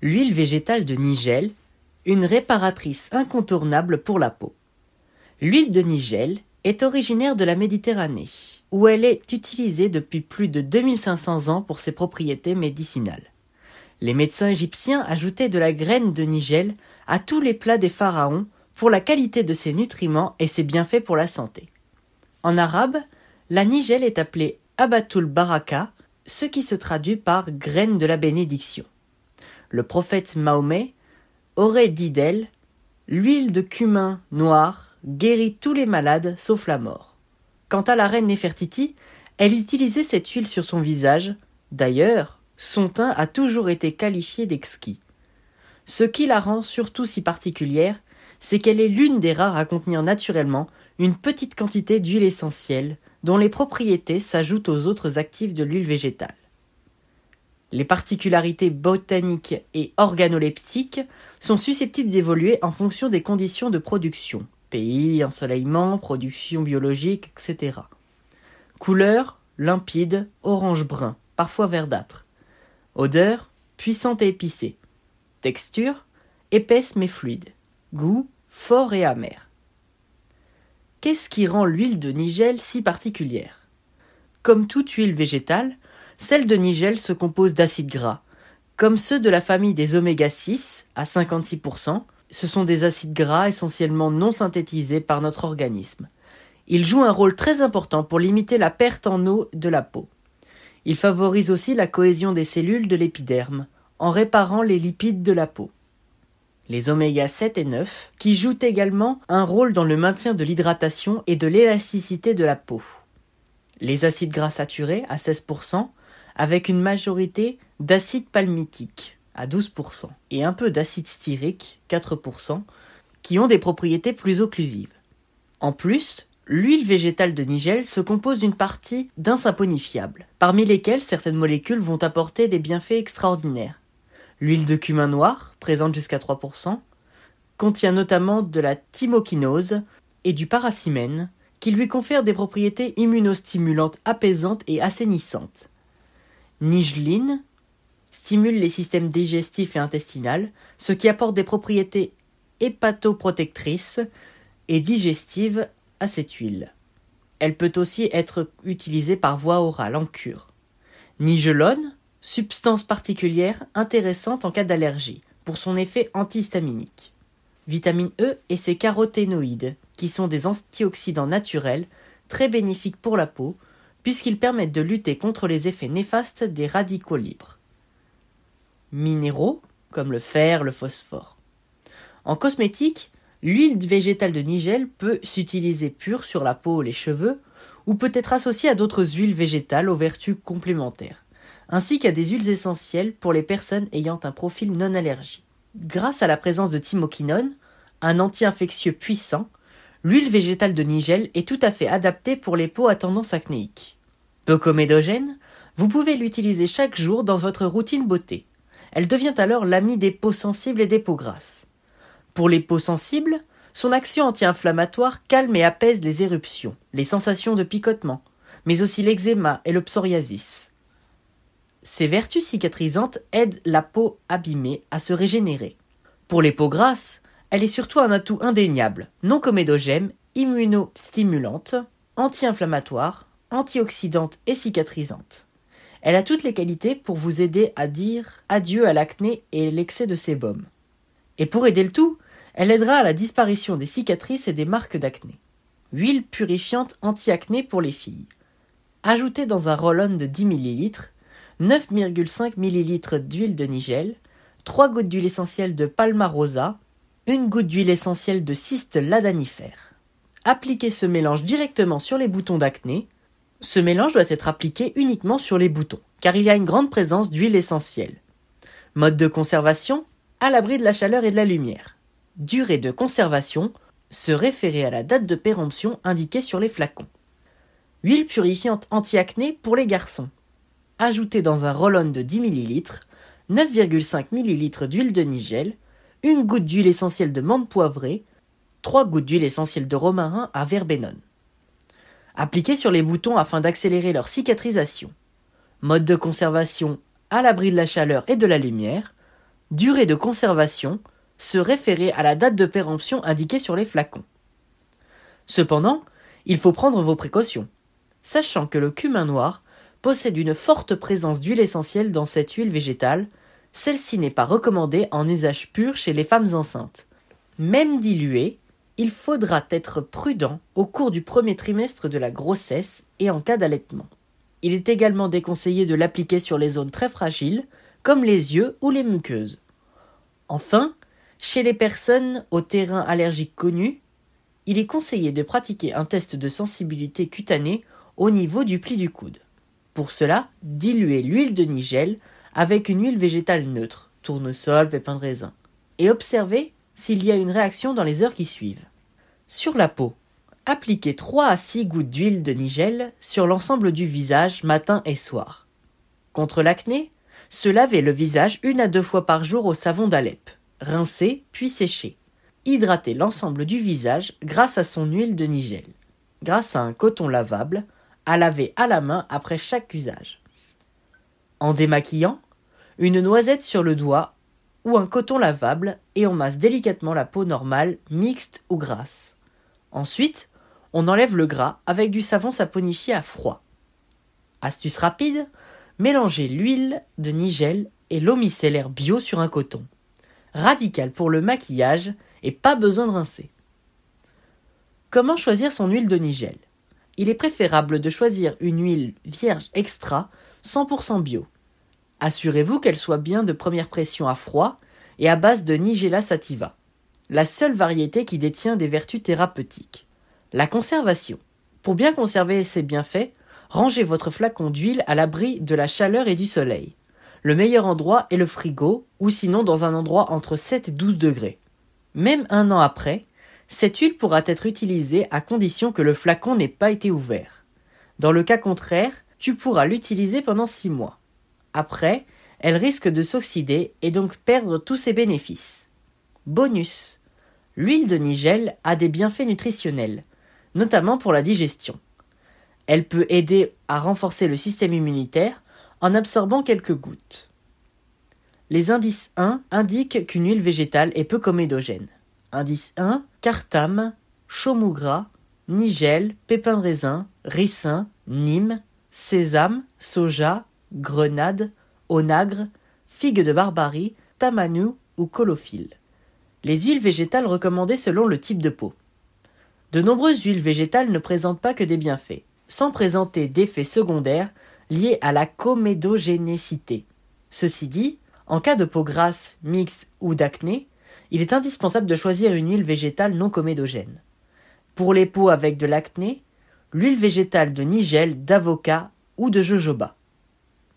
L'huile végétale de Nigel, une réparatrice incontournable pour la peau. L'huile de Nigel est originaire de la Méditerranée, où elle est utilisée depuis plus de 2500 ans pour ses propriétés médicinales. Les médecins égyptiens ajoutaient de la graine de Nigel à tous les plats des pharaons pour la qualité de ses nutriments et ses bienfaits pour la santé. En arabe, la Nigel est appelée Abatul Baraka, ce qui se traduit par graine de la bénédiction le prophète Mahomet, aurait dit d'elle L'huile de cumin noir guérit tous les malades sauf la mort. Quant à la reine Nefertiti, elle utilisait cette huile sur son visage. D'ailleurs, son teint a toujours été qualifié d'exquis. Ce qui la rend surtout si particulière, c'est qu'elle est l'une des rares à contenir naturellement une petite quantité d'huile essentielle, dont les propriétés s'ajoutent aux autres actifs de l'huile végétale. Les particularités botaniques et organoleptiques sont susceptibles d'évoluer en fonction des conditions de production pays, ensoleillement, production biologique, etc. Couleur limpide, orange-brun, parfois verdâtre. Odeur puissante et épicée. Texture épaisse mais fluide. Goût fort et amer. Qu'est-ce qui rend l'huile de Nigel si particulière? Comme toute huile végétale, celle de Nigel se compose d'acides gras. Comme ceux de la famille des oméga 6 à 56%, ce sont des acides gras essentiellement non synthétisés par notre organisme. Ils jouent un rôle très important pour limiter la perte en eau de la peau. Ils favorisent aussi la cohésion des cellules de l'épiderme, en réparant les lipides de la peau. Les oméga 7 et 9, qui jouent également un rôle dans le maintien de l'hydratation et de l'élasticité de la peau. Les acides gras saturés à 16%, avec une majorité d'acide palmitique à 12% et un peu d'acide styrique 4% qui ont des propriétés plus occlusives. En plus, l'huile végétale de Nigel se compose d'une partie d'insaponifiables, parmi lesquels certaines molécules vont apporter des bienfaits extraordinaires. L'huile de cumin noir, présente jusqu'à 3%, contient notamment de la thymokinose et du paracimène, qui lui confèrent des propriétés immunostimulantes apaisantes et assainissantes. Nigline stimule les systèmes digestifs et intestinaux, ce qui apporte des propriétés hépatoprotectrices et digestives à cette huile. Elle peut aussi être utilisée par voie orale en cure. Nigelone, substance particulière intéressante en cas d'allergie, pour son effet antihistaminique. Vitamine E et ses caroténoïdes, qui sont des antioxydants naturels très bénéfiques pour la peau, puisqu'ils permettent de lutter contre les effets néfastes des radicaux libres. Minéraux, comme le fer, le phosphore. En cosmétique, l'huile végétale de Nigel peut s'utiliser pure sur la peau ou les cheveux, ou peut être associée à d'autres huiles végétales aux vertus complémentaires, ainsi qu'à des huiles essentielles pour les personnes ayant un profil non allergique. Grâce à la présence de thymoquinone, un anti-infectieux puissant, l'huile végétale de Nigel est tout à fait adaptée pour les peaux à tendance acnéique. Peu comédogène, vous pouvez l'utiliser chaque jour dans votre routine beauté. Elle devient alors l'amie des peaux sensibles et des peaux grasses. Pour les peaux sensibles, son action anti-inflammatoire calme et apaise les éruptions, les sensations de picotement, mais aussi l'eczéma et le psoriasis. Ses vertus cicatrisantes aident la peau abîmée à se régénérer. Pour les peaux grasses, elle est surtout un atout indéniable, non comédogène, immunostimulante, anti-inflammatoire, antioxydante et cicatrisante. Elle a toutes les qualités pour vous aider à dire adieu à l'acné et l'excès de sébum. Et pour aider le tout, elle aidera à la disparition des cicatrices et des marques d'acné. Huile purifiante anti-acné pour les filles. Ajoutez dans un roll-on de 10 ml 9,5 ml d'huile de nigel, 3 gouttes d'huile essentielle de palmarosa, une goutte d'huile essentielle de cyste ladanifère. Appliquez ce mélange directement sur les boutons d'acné, ce mélange doit être appliqué uniquement sur les boutons, car il y a une grande présence d'huile essentielle. Mode de conservation à l'abri de la chaleur et de la lumière. Durée de conservation se référer à la date de péremption indiquée sur les flacons. Huile purifiante anti-acné pour les garçons. Ajoutez dans un roll-on de 10 ml 9,5 ml d'huile de nigel, une goutte d'huile essentielle de menthe poivrée, 3 gouttes d'huile essentielle de romarin à verbenone. Appliquez sur les boutons afin d'accélérer leur cicatrisation. Mode de conservation à l'abri de la chaleur et de la lumière. Durée de conservation se référer à la date de péremption indiquée sur les flacons. Cependant, il faut prendre vos précautions, sachant que le cumin noir possède une forte présence d'huile essentielle dans cette huile végétale, celle-ci n'est pas recommandée en usage pur chez les femmes enceintes. Même diluée, il faudra être prudent au cours du premier trimestre de la grossesse et en cas d'allaitement. Il est également déconseillé de l'appliquer sur les zones très fragiles, comme les yeux ou les muqueuses. Enfin, chez les personnes au terrain allergique connu, il est conseillé de pratiquer un test de sensibilité cutanée au niveau du pli du coude. Pour cela, diluez l'huile de nigel avec une huile végétale neutre, tournesol, pépins de raisin, et observez s'il y a une réaction dans les heures qui suivent. Sur la peau, appliquez 3 à 6 gouttes d'huile de nigel sur l'ensemble du visage matin et soir. Contre l'acné, se laver le visage une à deux fois par jour au savon d'Alep, rincer puis sécher. Hydrater l'ensemble du visage grâce à son huile de nigel, grâce à un coton lavable, à laver à la main après chaque usage. En démaquillant, une noisette sur le doigt ou un coton lavable et on masse délicatement la peau normale, mixte ou grasse. Ensuite, on enlève le gras avec du savon saponifié à froid. Astuce rapide, mélangez l'huile de nigel et l'eau micellaire bio sur un coton. Radical pour le maquillage et pas besoin de rincer. Comment choisir son huile de nigel Il est préférable de choisir une huile vierge extra 100% bio. Assurez-vous qu'elle soit bien de première pression à froid et à base de Nigella sativa, la seule variété qui détient des vertus thérapeutiques. La conservation. Pour bien conserver ses bienfaits, rangez votre flacon d'huile à l'abri de la chaleur et du soleil. Le meilleur endroit est le frigo, ou sinon dans un endroit entre 7 et 12 degrés. Même un an après, cette huile pourra être utilisée à condition que le flacon n'ait pas été ouvert. Dans le cas contraire, tu pourras l'utiliser pendant 6 mois. Après, elle risque de s'oxyder et donc perdre tous ses bénéfices. Bonus. L'huile de nigel a des bienfaits nutritionnels, notamment pour la digestion. Elle peut aider à renforcer le système immunitaire en absorbant quelques gouttes. Les indices 1 indiquent qu'une huile végétale est peu comédogène. Indice 1 cartame, chaumou gras, nigel, pépins de raisin, ricin, nîmes, sésame, soja, grenade, onagre, figue de barbarie, tamanu ou colophile. Les huiles végétales recommandées selon le type de peau. De nombreuses huiles végétales ne présentent pas que des bienfaits, sans présenter d'effets secondaires liés à la comédogénécité. Ceci dit, en cas de peau grasse, mixte ou d'acné, il est indispensable de choisir une huile végétale non comédogène. Pour les peaux avec de l'acné, l'huile végétale de nigel, d'avocat ou de jojoba.